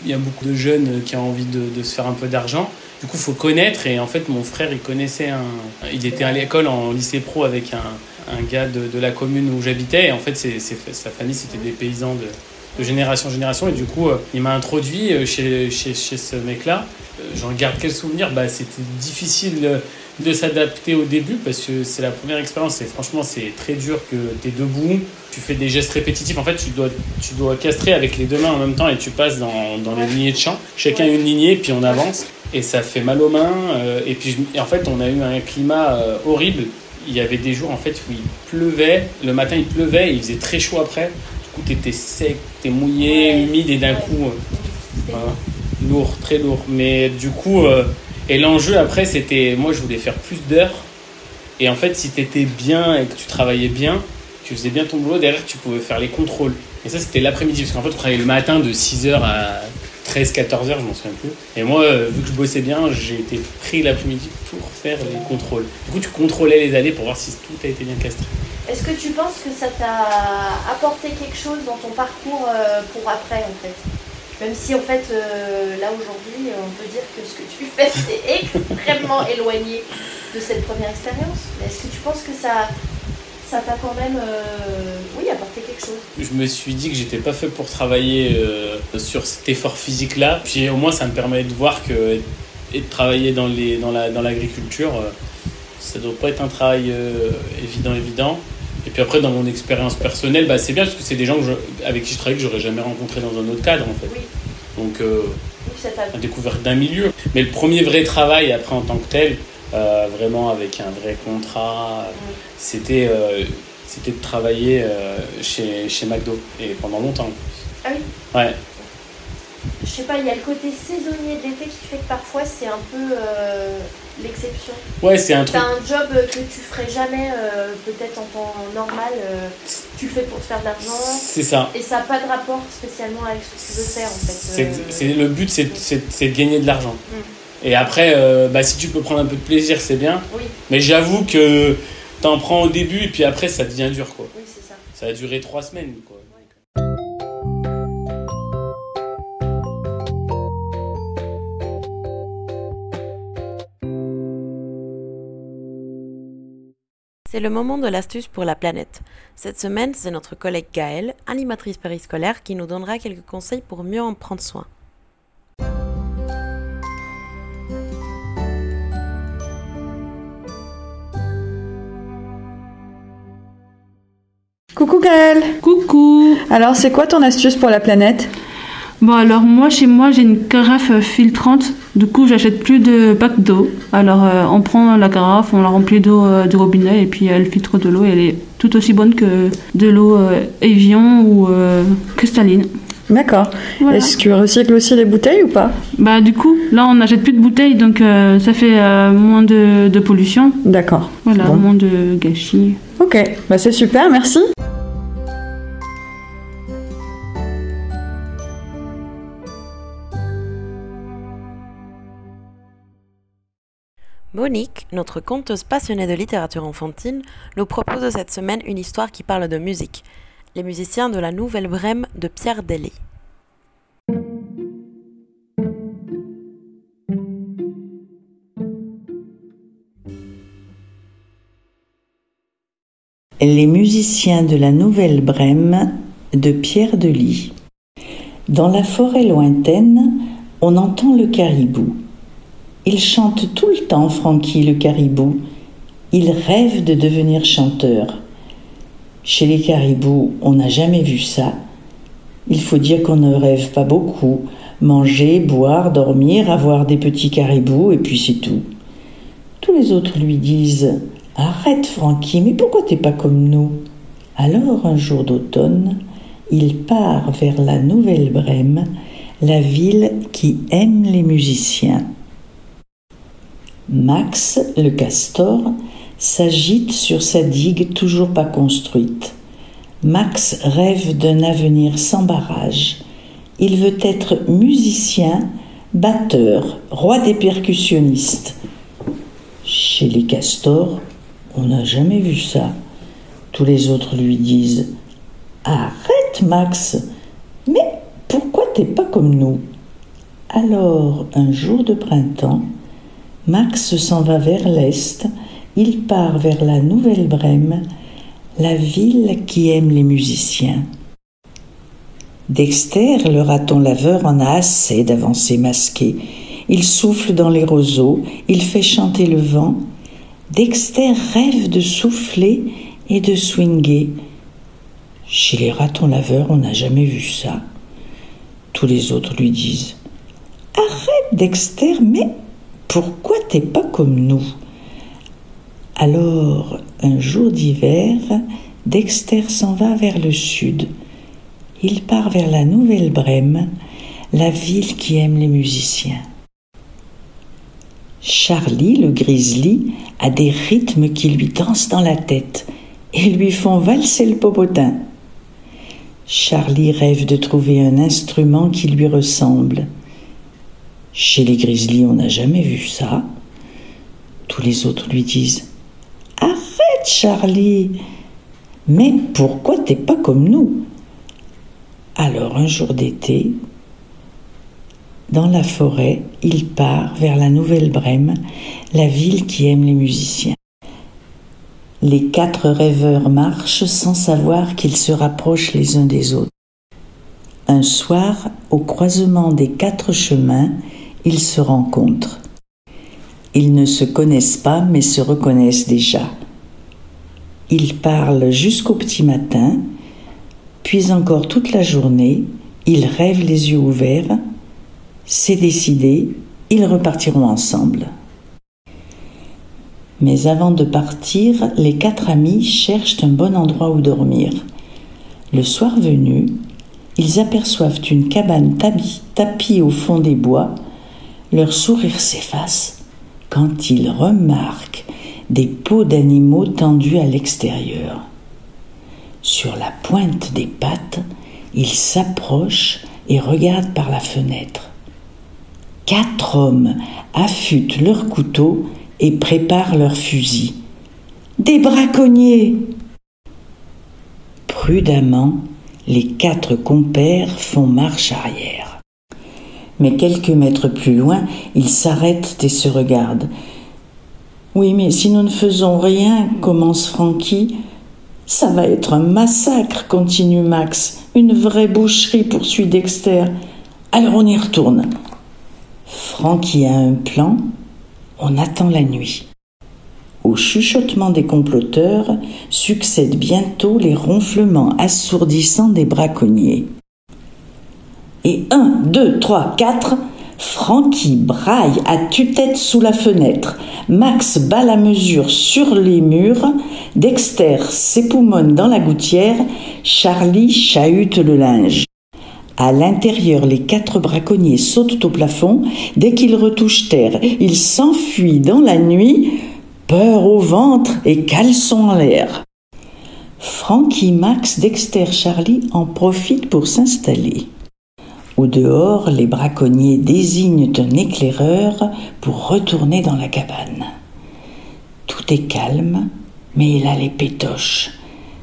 il y a beaucoup de jeunes qui ont envie de, de se faire un peu d'argent. Du coup, il faut connaître. Et en fait, mon frère, il connaissait un. Il était à l'école en lycée pro avec un, un gars de, de, la commune où j'habitais. Et en fait, sa famille, c'était des paysans de, de génération en génération. Et du coup, il m'a introduit chez, chez, chez ce mec-là. J'en garde quel souvenir? Bah, C'était difficile de s'adapter au début parce que c'est la première expérience. Et franchement c'est très dur que tu es debout, tu fais des gestes répétitifs, en fait tu dois, tu dois castrer avec les deux mains en même temps et tu passes dans, dans les lignées de chant, chacun une lignée puis on avance. Et ça fait mal aux mains euh, et puis en fait on a eu un climat euh, horrible, il y avait des jours en fait où il pleuvait, le matin il pleuvait et il faisait très chaud après, du coup tu étais sec, tu es mouillé, humide et d'un coup euh, lourd, très lourd. Mais du coup et l'enjeu après, c'était, moi je voulais faire plus d'heures. Et en fait, si tu étais bien et que tu travaillais bien, tu faisais bien ton boulot, derrière tu pouvais faire les contrôles. Et ça, c'était l'après-midi, parce qu'en fait, on travaillait le matin de 6h à 13, 14h, je m'en souviens plus. Et moi, euh, vu que je bossais bien, j'ai été pris l'après-midi pour faire les contrôles. Du coup, tu contrôlais les allées pour voir si tout a été bien castré. Est-ce que tu penses que ça t'a apporté quelque chose dans ton parcours euh, pour après, en fait? Même si en fait, euh, là aujourd'hui, on peut dire que ce que tu fais, [laughs] c'est extrêmement éloigné de cette première expérience. Est-ce que tu penses que ça ça t'a quand même euh, oui, apporté quelque chose Je me suis dit que j'étais pas fait pour travailler euh, sur cet effort physique-là. Puis au moins, ça me permet de voir que et de travailler dans, les, dans, la, dans l'agriculture, ça doit pas être un travail évident, évident. Et puis après, dans mon expérience personnelle, bah, c'est bien parce que c'est des gens avec qui je travaille que j'aurais jamais rencontré dans un autre cadre en fait. Donc, euh, oui, découverte d'un milieu. Mais le premier vrai travail après en tant que tel, euh, vraiment avec un vrai contrat, c'était euh, c'était de travailler euh, chez, chez McDo et pendant longtemps. Ah oui? Ouais je sais pas, il y a le côté saisonnier d'été qui fait que parfois c'est un peu euh, l'exception. Ouais, c'est un truc. T'as un job que tu ferais jamais peut-être en temps normal, tu le fais pour te faire de l'argent. C'est ça. Et ça n'a pas de rapport spécialement avec ce que tu veux faire en fait. C'est, le but, c'est, de gagner de l'argent. Mm. Et après, bah, si tu peux prendre un peu de plaisir, c'est bien. Oui. Mais j'avoue que t'en prends au début et puis après ça devient dur quoi. Oui, c'est ça. Ça a duré trois semaines quoi. C'est le moment de l'astuce pour la planète. Cette semaine, c'est notre collègue Gaëlle, animatrice périscolaire, qui nous donnera quelques conseils pour mieux en prendre soin. Coucou Gaëlle Coucou Alors c'est quoi ton astuce pour la planète? Bon, alors moi, chez moi, j'ai une carafe filtrante. Du coup, j'achète plus de bac d'eau. Alors, euh, on prend la carafe, on la remplit d'eau euh, du robinet et puis elle filtre de l'eau. Elle est tout aussi bonne que de l'eau euh, Evian ou cristalline. D'accord. Est-ce que tu recycles aussi les bouteilles ou pas? Bah du coup, là on n'achète plus de bouteilles, donc ça fait moins de, pollution. D'accord. Voilà, moins de gâchis. Ok, bah c'est super, merci. Monique, notre conteuse passionnée de littérature enfantine, nous propose cette semaine une histoire qui parle de musique. Les musiciens de la Nouvelle Brême de Pierre Delay. Les musiciens de la Nouvelle Brême de Pierre Delis. Dans la forêt lointaine, on entend le caribou. Il chante tout le temps, Francky le caribou. Il rêve de devenir chanteur. Chez les caribous, on n'a jamais vu ça. Il faut dire qu'on ne rêve pas beaucoup. Manger, boire, dormir, avoir des petits caribous, et puis c'est tout. Tous les autres lui disent Arrête, Francky, mais pourquoi t'es pas comme nous? Alors, un jour d'automne, il part vers la Nouvelle-Brême, la ville qui aime les musiciens. Max, le castor, s'agite sur sa digue toujours pas construite. Max rêve d'un avenir sans barrage. Il veut être musicien, batteur, roi des percussionnistes. Chez les castors, on n'a jamais vu ça. Tous les autres lui disent Arrête, Max Mais pourquoi t'es pas comme nous? Alors, un jour de printemps, Max s'en va vers l'est, il part vers la Nouvelle-Brême, la ville qui aime les musiciens. Dexter, le raton laveur, en a assez d'avancer masqué. Il souffle dans les roseaux, il fait chanter le vent. Dexter rêve de souffler et de swinguer. Chez les ratons laveurs, on n'a jamais vu ça. Tous les autres lui disent Arrête, Dexter, mais pourquoi t'es pas comme nous? Alors, un jour d'hiver, Dexter s'en va vers le sud. Il part vers la Nouvelle-Brême, la ville qui aime les musiciens. Charlie, le grizzly, a des rythmes qui lui dansent dans la tête et lui font valser le popotin. Charlie rêve de trouver un instrument qui lui ressemble. Chez les Grizzlies, on n'a jamais vu ça. Tous les autres lui disent Arrête, Charlie Mais pourquoi t'es pas comme nous? Alors, un jour d'été, dans la forêt, il part vers la Nouvelle-Brême, la ville qui aime les musiciens. Les quatre rêveurs marchent sans savoir qu'ils se rapprochent les uns des autres. Un soir, au croisement des quatre chemins, ils se rencontrent. Ils ne se connaissent pas mais se reconnaissent déjà. Ils parlent jusqu'au petit matin, puis encore toute la journée, ils rêvent les yeux ouverts. C'est décidé, ils repartiront ensemble. Mais avant de partir, les quatre amis cherchent un bon endroit où dormir. Le soir venu, ils aperçoivent une cabane tapie au fond des bois leur sourire s'efface quand ils remarquent des peaux d'animaux tendues à l'extérieur. Sur la pointe des pattes, ils s'approchent et regardent par la fenêtre. Quatre hommes affûtent leurs couteaux et préparent leurs fusils. Des braconniers Prudemment, les quatre compères font marche arrière. Mais quelques mètres plus loin, ils s'arrêtent et se regardent. Oui, mais si nous ne faisons rien, commence Frankie. Ça va être un massacre, continue Max. Une vraie boucherie, poursuit Dexter. Alors on y retourne. Frankie a un plan. On attend la nuit. Au chuchotement des comploteurs succèdent bientôt les ronflements assourdissants des braconniers. Et un, deux, trois, quatre, Francky braille à tue-tête sous la fenêtre. Max bat la mesure sur les murs. Dexter s'époumonne dans la gouttière. Charlie chahute le linge. À l'intérieur, les quatre braconniers sautent au plafond. Dès qu'ils retouchent terre, ils s'enfuient dans la nuit, peur au ventre et caleçon en l'air. Frankie, Max, Dexter, Charlie en profitent pour s'installer. Au dehors, les braconniers désignent un éclaireur pour retourner dans la cabane. Tout est calme, mais il a les pétoches.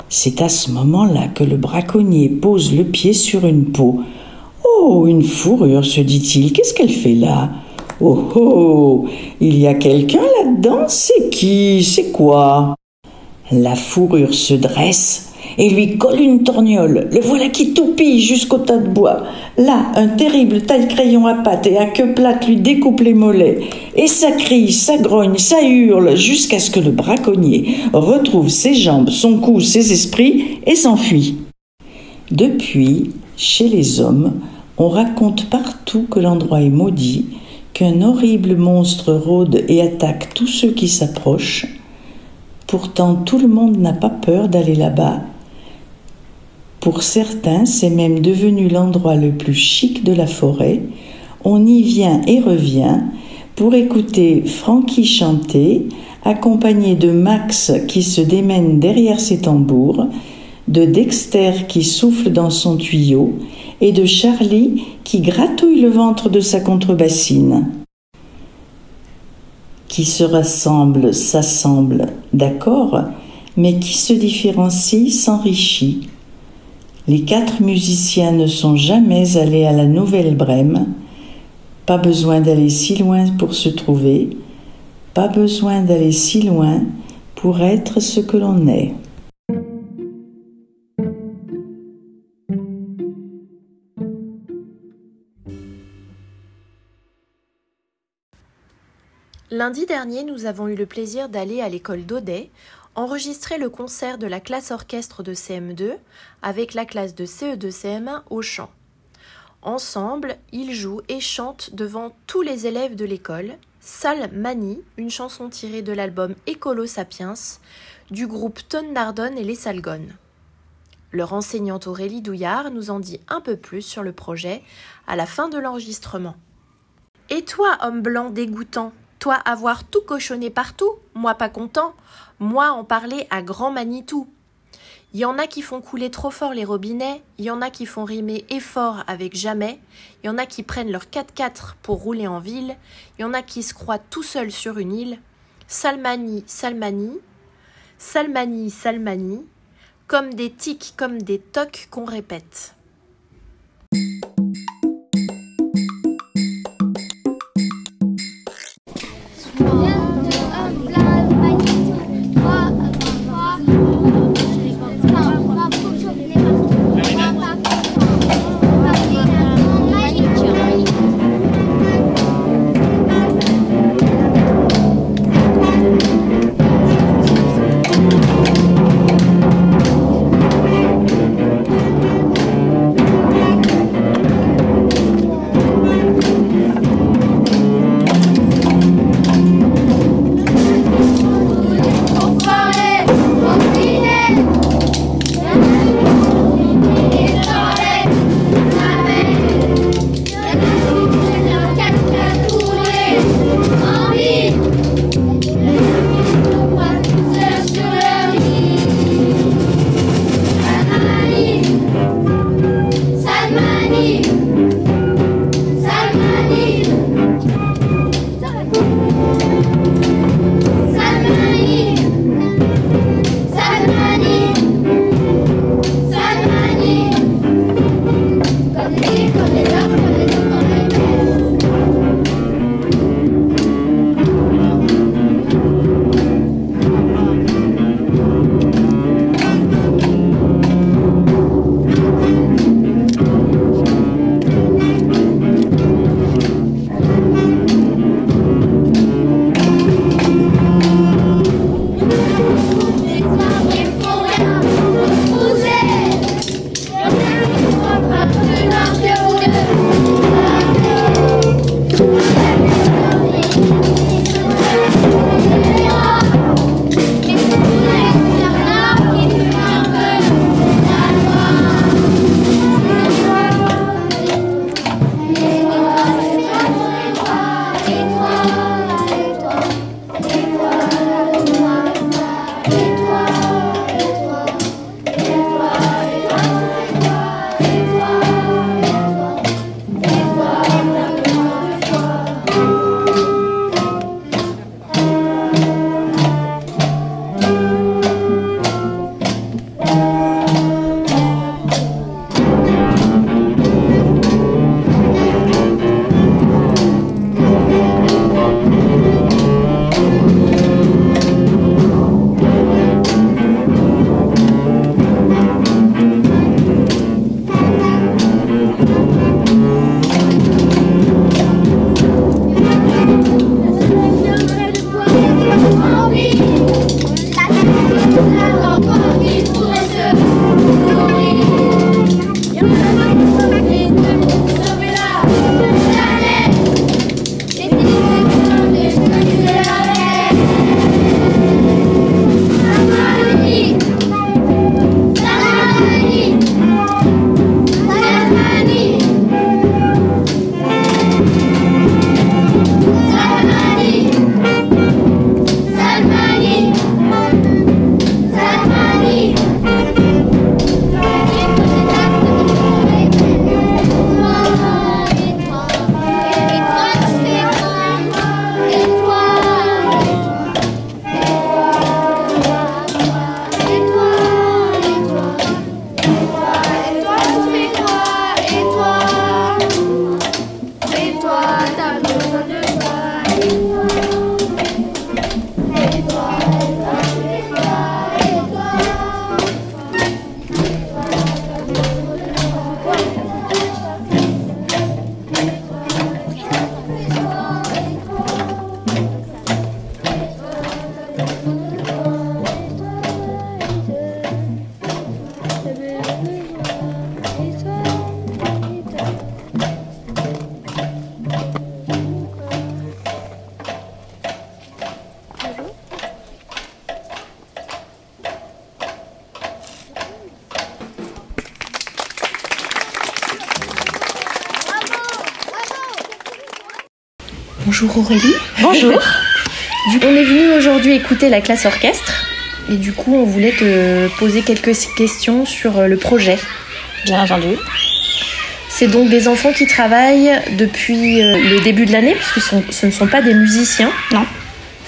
C'est à ce moment-là que le braconnier pose le pied sur une peau. Oh, une fourrure, se dit-il. Qu'est-ce qu'elle fait là Oh oh Il y a quelqu'un là-dedans! C'est qui? C'est quoi? La fourrure se dresse et lui colle une torgnole. Le voilà qui toupille jusqu'au tas de bois. Là, un terrible taille-crayon à pattes et à queue plate lui découpe les mollets. Et ça crie, ça grogne, ça hurle, jusqu'à ce que le braconnier retrouve ses jambes, son cou, ses esprits et s'enfuit. Depuis, chez les hommes, on raconte partout que l'endroit est maudit, qu'un horrible monstre rôde et attaque tous ceux qui s'approchent. Pourtant, tout le monde n'a pas peur d'aller là-bas pour certains, c'est même devenu l'endroit le plus chic de la forêt. On y vient et revient pour écouter Frankie chanter, accompagné de Max qui se démène derrière ses tambours, de Dexter qui souffle dans son tuyau et de Charlie qui gratouille le ventre de sa contrebassine. Qui se rassemble, s'assemble, d'accord, mais qui se différencie, s'enrichit. Les quatre musiciens ne sont jamais allés à la Nouvelle-Brême. Pas besoin d'aller si loin pour se trouver. Pas besoin d'aller si loin pour être ce que l'on est. Lundi dernier, nous avons eu le plaisir d'aller à l'école d'Audet enregistrer le concert de la classe orchestre de CM2 avec la classe de CE2-CM1 au chant. Ensemble, ils jouent et chantent devant tous les élèves de l'école Sal Mani, une chanson tirée de l'album Écolo Sapiens du groupe Tonne d'Ardonne et les Salgones. Leur enseignante Aurélie Douillard nous en dit un peu plus sur le projet à la fin de l'enregistrement. Et toi, homme blanc dégoûtant, toi avoir tout cochonné partout, moi pas content, moi en parler à grand Manitou. Il y en a qui font couler trop fort les robinets, il y en a qui font rimer effort avec jamais, il y en a qui prennent leur 4x4 pour rouler en ville, il y en a qui se croient tout seuls sur une île. Salmani, Salmani, Salmani, Salmani, comme des tics, comme des tocs qu'on répète. Bonjour Aurélie. Bonjour. [laughs] On est venu aujourd'hui écouter la classe orchestre et du coup on voulait te poser quelques questions sur euh, le projet. Bien entendu. C'est donc des enfants qui travaillent depuis euh, le début de l'année puisque ce ne sont pas des musiciens. Non.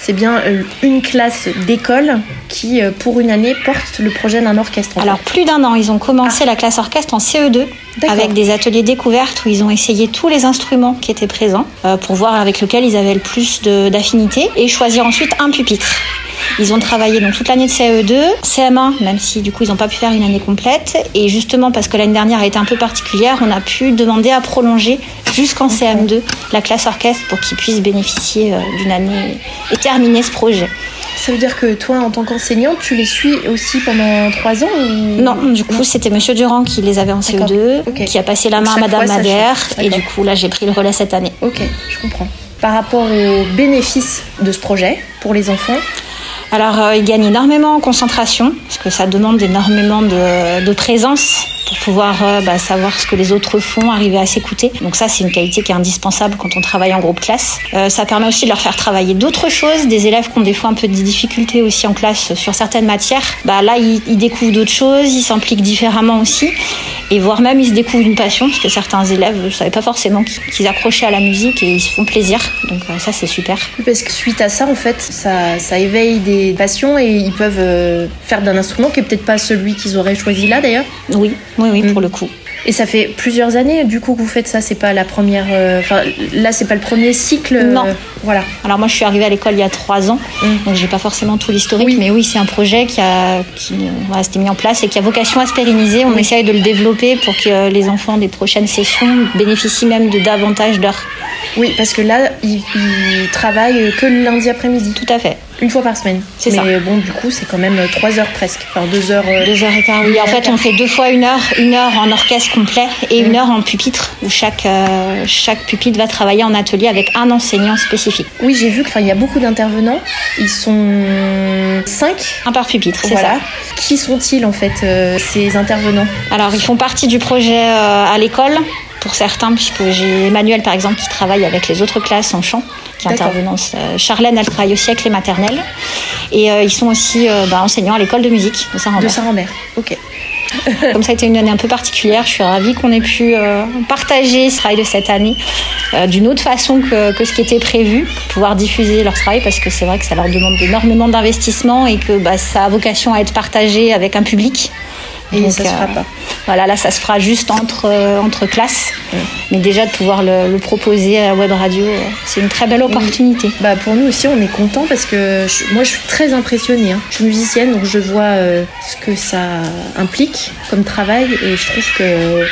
C'est bien euh, une classe d'école qui, euh, pour une année, porte le projet d'un orchestre. Alors plus d'un an, ils ont commencé la classe orchestre en CE2 avec des ateliers découvertes où ils ont essayé tous les instruments qui étaient présents euh, pour voir avec lequel ils avaient le plus d'affinité et choisir ensuite un pupitre. Ils ont travaillé donc toute l'année de CE2, CM1, même si du coup ils n'ont pas pu faire une année complète. Et justement parce que l'année dernière a été un peu particulière, on a pu demander à prolonger jusqu'en CM2 la classe orchestre pour qu'ils puissent bénéficier euh, d'une année et terminer ce projet. Ça veut dire que toi, en tant qu'enseignante, tu les suis aussi pendant trois ans ou... Non, du coup, c'était Monsieur Durand qui les avait en CE2, qui a passé la main à Madame fois, Madère, et du coup, là, j'ai pris le relais cette année. Ok, je comprends. Par rapport aux bénéfices de ce projet pour les enfants Alors, euh, ils gagnent énormément en concentration, parce que ça demande énormément de, présence pour pouvoir euh, bah, savoir ce que les autres font, arriver à s'écouter. Donc ça, c'est une qualité qui est indispensable quand on travaille en groupe classe. Euh, ça permet aussi de leur faire travailler d'autres choses. Des élèves qui ont des fois un peu de difficultés aussi en classe sur certaines matières, bah, là, ils, découvrent d'autres choses, ils s'impliquent différemment aussi. Et voire même, ils se découvrent une passion, parce que certains élèves ne savaient pas forcément qu'ils accrochaient à la musique et ils se font plaisir. Donc euh, ça, c'est super. Parce que suite à ça, en fait, ça éveille des passions et ils peuvent euh, faire d'un instrument qui est peut-être pas celui qu'ils auraient choisi là d'ailleurs. Oui, oui, oui, pour le coup. Et ça fait plusieurs années du coup que vous faites ça. C'est pas la première. euh, Enfin, là, c'est pas le premier cycle. euh, Non. Voilà. Alors moi, je suis arrivée à l'école il y a trois ans, donc j'ai pas forcément tout l'historique, mais oui, c'est un projet qui a qui voilà, s'était mis en place et qui a vocation à se pérenniser. On essaye de le développer pour que les enfants des prochaines sessions bénéficient même de davantage d'heures. Oui, parce que là, ils, ils travaillent que le lundi après-midi. Tout à fait. Une fois par semaine. C'est Mais ça. bon, du coup, c'est quand même trois heures presque. Enfin, deux heures. euh, Deux heures et quart. Oui, en fait, on fait deux fois une heure, une heure en orchestre complet et une heure en pupitre, où chaque euh, chaque pupitre va travailler en atelier avec un enseignant spécifique. Oui, j'ai vu qu'il y a beaucoup d'intervenants. Ils sont cinq. Un par pupitre, c'est Voilà. ça. Qui sont-ils en fait, euh, ces intervenants? Alors, ils font partie du projet euh, à l'école, pour certains, puisque j'ai Emmanuel, par exemple, qui travaille avec les autres classes en chant, qui D'accord. intervenant. Euh, Charlène, elle travaille aussi avec les maternelles. Et euh, ils sont aussi euh, bah, enseignants à l'école de musique de Saint-Rambert. De Saint-Rambert, ok. [laughs] Comme ça a été une année un peu particulière, je suis ravie qu'on ait pu euh, partager ce travail de cette année d'une autre façon que, que ce qui était prévu, pour pouvoir diffuser leur travail, parce que c'est vrai que ça leur demande énormément d'investissement et que bah, ça a vocation à être partagé avec un public. Et ça se fera pas. Voilà, là, ça se fera juste entre, euh, entre classes. Mais déjà, de pouvoir le, le proposer à la web radio, euh, c'est une très belle opportunité. Bah pour nous aussi, on est content parce que je- moi, je suis très impressionnée. hein. Je suis musicienne, donc je vois euh, ce que ça implique comme travail et je trouve que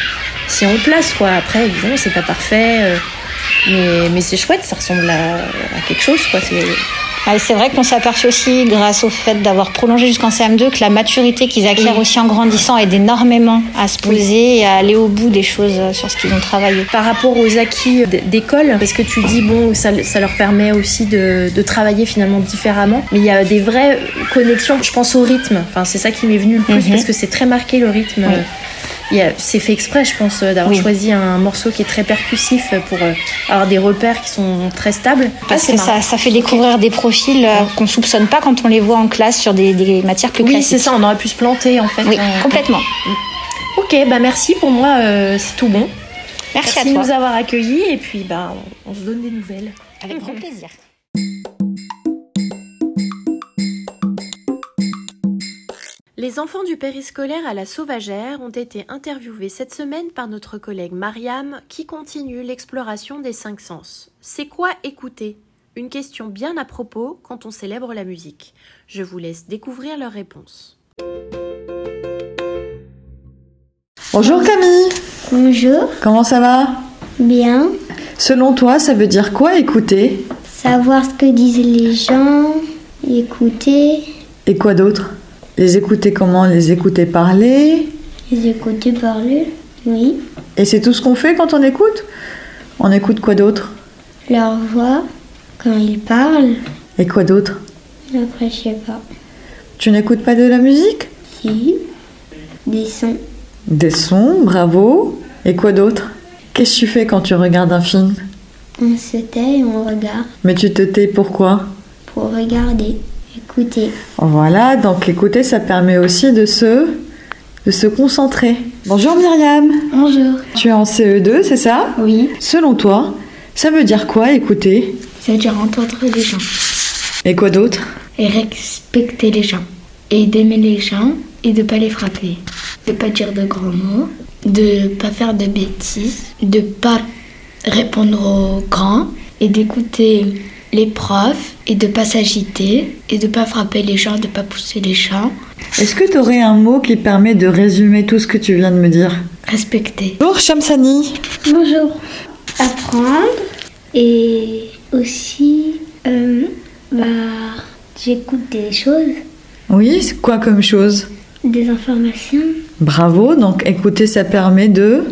c'est en place, quoi. Après, évidemment, c'est pas parfait, euh, mais, mais c'est chouette, ça ressemble à, à quelque chose, quoi. C'est c'est vrai qu'on aperçu aussi, grâce au fait d'avoir prolongé jusqu'en CM2, que la maturité qu'ils acquièrent Oui. aussi en grandissant aide énormément à se poser et à aller au bout des choses euh, sur ce qu'ils ont travaillé. Par rapport aux acquis d- d'école, parce que tu dis, bon, ça, ça leur permet aussi de, de travailler finalement différemment, mais il y a des vraies connexions, je pense au rythme, enfin, c'est ça qui m'est venu le plus, Mhm. parce que c'est très marqué le rythme. Oui. C'est fait exprès, je pense, euh, d'avoir Oui. choisi un morceau qui est très percussif pour euh, avoir des repères qui sont très stables. Parce Ah, que ça, fait découvrir des profils euh, qu'on soupçonne pas quand on les voit en classe sur des, des matières plus Oui, classiques. c'est ça, on aurait pu se planter en fait. Oui, Euh, complètement. Ok, bah merci pour moi, euh, c'est tout bon. Merci à de toi. nous avoir accueillis et puis bah, on, on se donne des nouvelles. Avec grand plaisir. Les enfants du périscolaire à la Sauvagère ont été interviewés cette semaine par notre collègue Mariam qui continue l'exploration des cinq sens. C'est quoi écouter? Une question bien à propos quand on célèbre la musique. Je vous laisse découvrir leurs réponses. Bonjour Camille. Bonjour. Comment ça va? Bien. Selon toi, ça veut dire quoi écouter? Savoir ce que disent les gens, écouter, Et quoi d'autre? Les écouter comment? Les écouter parler? Les écouter parler, oui. Et c'est tout ce qu'on fait quand on écoute? On écoute quoi d'autre? Leur voix, quand ils parlent. Et quoi d'autre? Après, je sais pas. Tu n'écoutes pas de la musique? Si. Des sons. Des sons, bravo. Et quoi d'autre? Qu'est-ce que tu fais quand tu regardes un film? On se tait et on regarde Mais tu te tais pourquoi? Pour regarder, écouter. Voilà, donc écouter, ça permet aussi de se, de se concentrer. Bonjour Myriam. Bonjour. Tu es en CE2, c'est ça? Oui. Selon toi, ça veut dire quoi écouter? Ça veut dire entendre les gens. Et quoi d'autre? Et respecter les gens. Et d'aimer les gens et de pas les frapper. De pas dire de grands mots. De pas faire de bêtises. De pas répondre aux grands. Et d'écouter les profs et de pas s'agiter et de pas frapper les gens, de pas pousser les gens. Est-ce que tu aurais un mot qui permet de résumer tout ce que tu viens de me dire? Respecter. Bonjour Shamsani. Bonjour. Apprendre et aussi, euh, bah, j'écoute des choses, Oui, c'est quoi comme chose? Des informations, Bravo, donc écouter, ça permet de...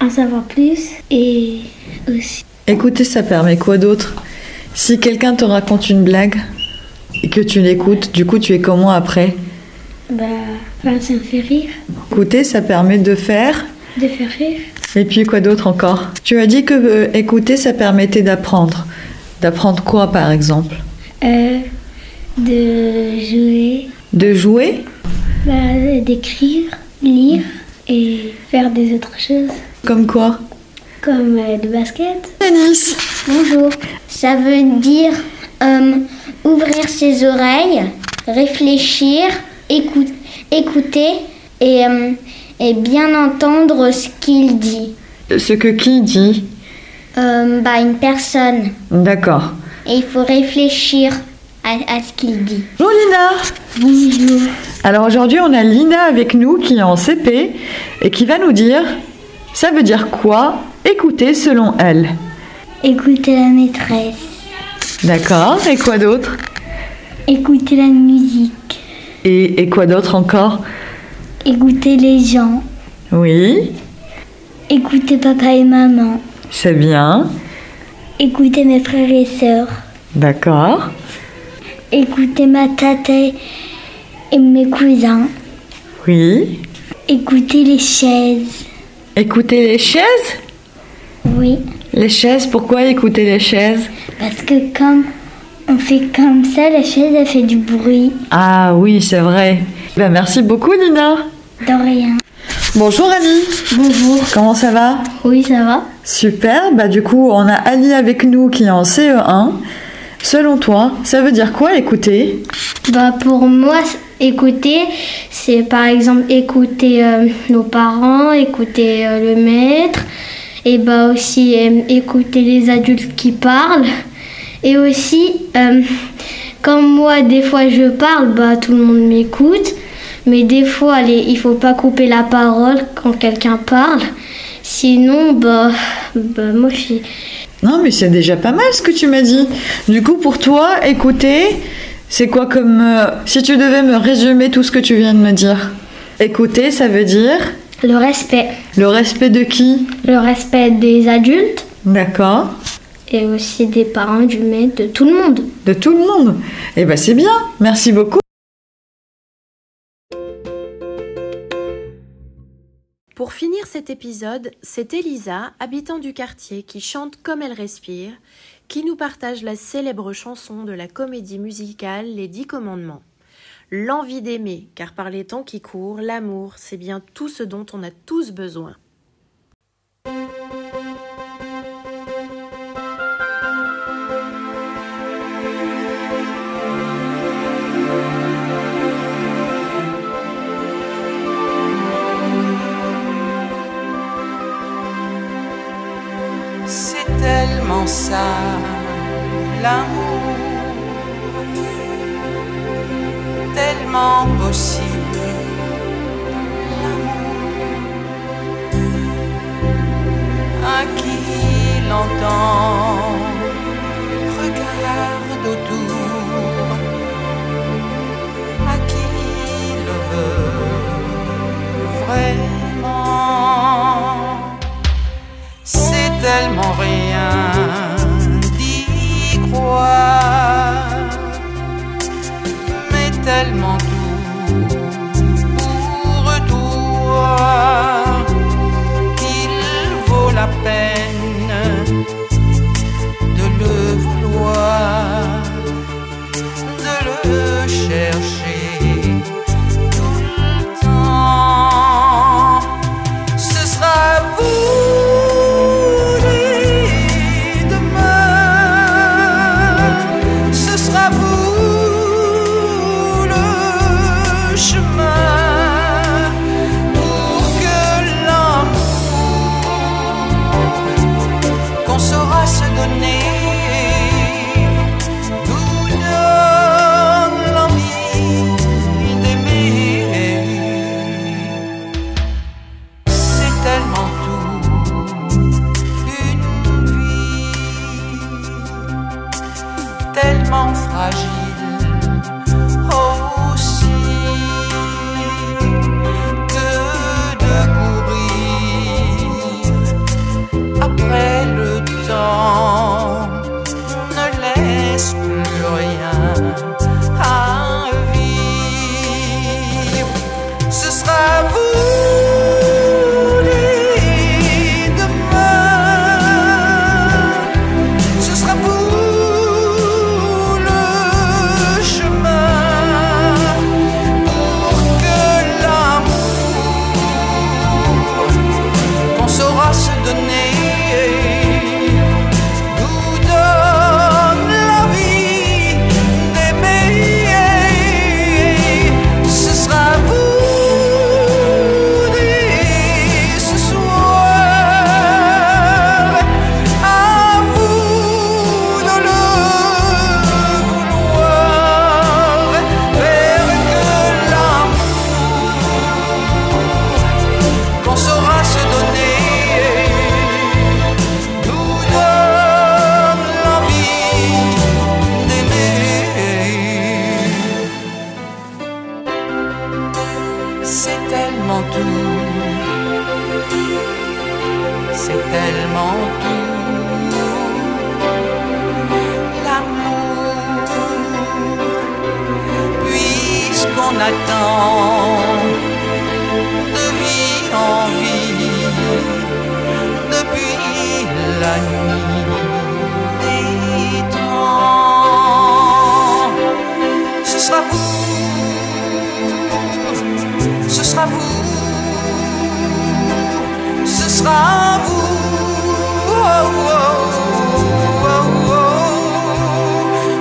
en savoir plus et aussi Écouter, ça permet quoi d'autre? Si quelqu'un te raconte une blague et que tu l'écoutes, du coup tu es comment après bah, enfin, ça me fait rire, Écouter, ça permet de faire. de faire rire. Et puis quoi d'autre encore Tu as dit que euh, écouter, ça permettait d'apprendre. D'apprendre quoi par exemple Euh, de jouer, De jouer bah, d'écrire, lire et faire des autres choses Comme quoi comme euh, le basket. Tennis. Bonjour. Ça veut dire euh, ouvrir ses oreilles, réfléchir, écoute- écouter et, euh, et bien entendre ce qu'il dit. Ce que qui dit? Euh, bah, une personne. D'accord. Et il faut réfléchir à, à ce qu'il dit. Bonjour Lina Bonjour. Alors aujourd'hui on a Lina avec nous qui est en CP et qui va nous dire ça veut dire quoi écouter selon elle. Écouter la maîtresse. D'accord, et quoi d'autre? Écouter la musique. et, et quoi d'autre encore? Écouter les gens. Oui, Écouter papa et maman. c'est bien. Écouter mes frères et sœurs. D'accord. Écouter ma tata et mes cousins. Oui. Écouter les chaises. Écouter les chaises? Oui, Les chaises, pourquoi écouter les chaises? Parce que comme on fait comme ça, la chaise elle fait du bruit. Ah oui, c'est vrai. Ben, merci beaucoup Lina. De rien. Bonjour Annie. Bonjour. Comment ça va? Oui, ça va. Super, bah du coup on a Ali avec nous qui est en CE1. Selon toi, ça veut dire quoi écouter? Bah pour moi, écouter, c'est par exemple écouter euh, nos parents, écouter euh, le maître, et bah aussi euh, écouter les adultes qui parlent, et aussi euh, comme moi des fois je parle, bah tout le monde m'écoute, mais des fois les- il faut pas couper la parole quand quelqu'un parle, sinon bah, bah moi Non mais c'est déjà pas mal ce que tu m'as dit. Du coup pour toi, écouter, c'est quoi comme... euh, si tu devais me résumer tout ce que tu viens de me dire? Écouter, ça veut dire le respect, le respect de qui? Le respect des adultes. D'accord. Et aussi des parents, du maître, de tout le monde. De tout le monde. Eh ben c'est bien. Merci beaucoup. Pour finir cet épisode, c'est Elisa, habitant du quartier, qui chante comme elle respire, qui nous partage la célèbre chanson de la comédie musicale Les Dix Commandements. L'envie d'aimer, car par les temps qui courent, l'amour, c'est bien tout ce dont on a tous besoin.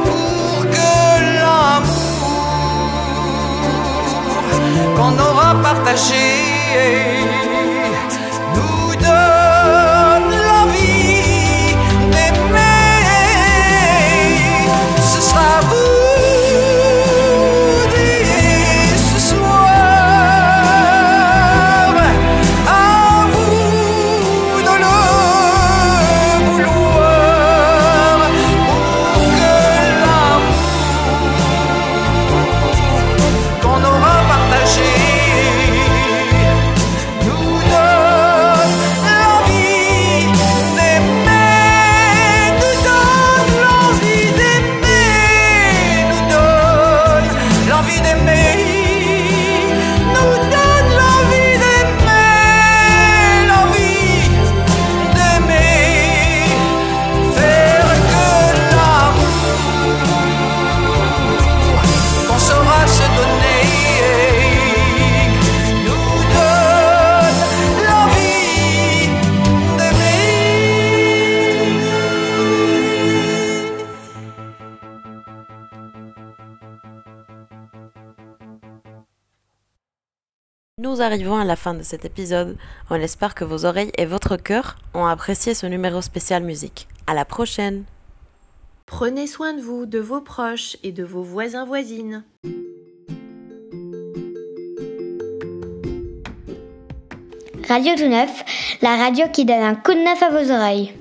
Pour que l'amour qu'on aura partagé arrivons à la fin de cet épisode. On espère que vos oreilles et votre cœur ont apprécié ce numéro spécial musique. À la prochaine! Prenez soin de vous, de vos proches et de vos voisins voisines. Radio Tout Neuf, la radio qui donne un coup de neuf à vos oreilles.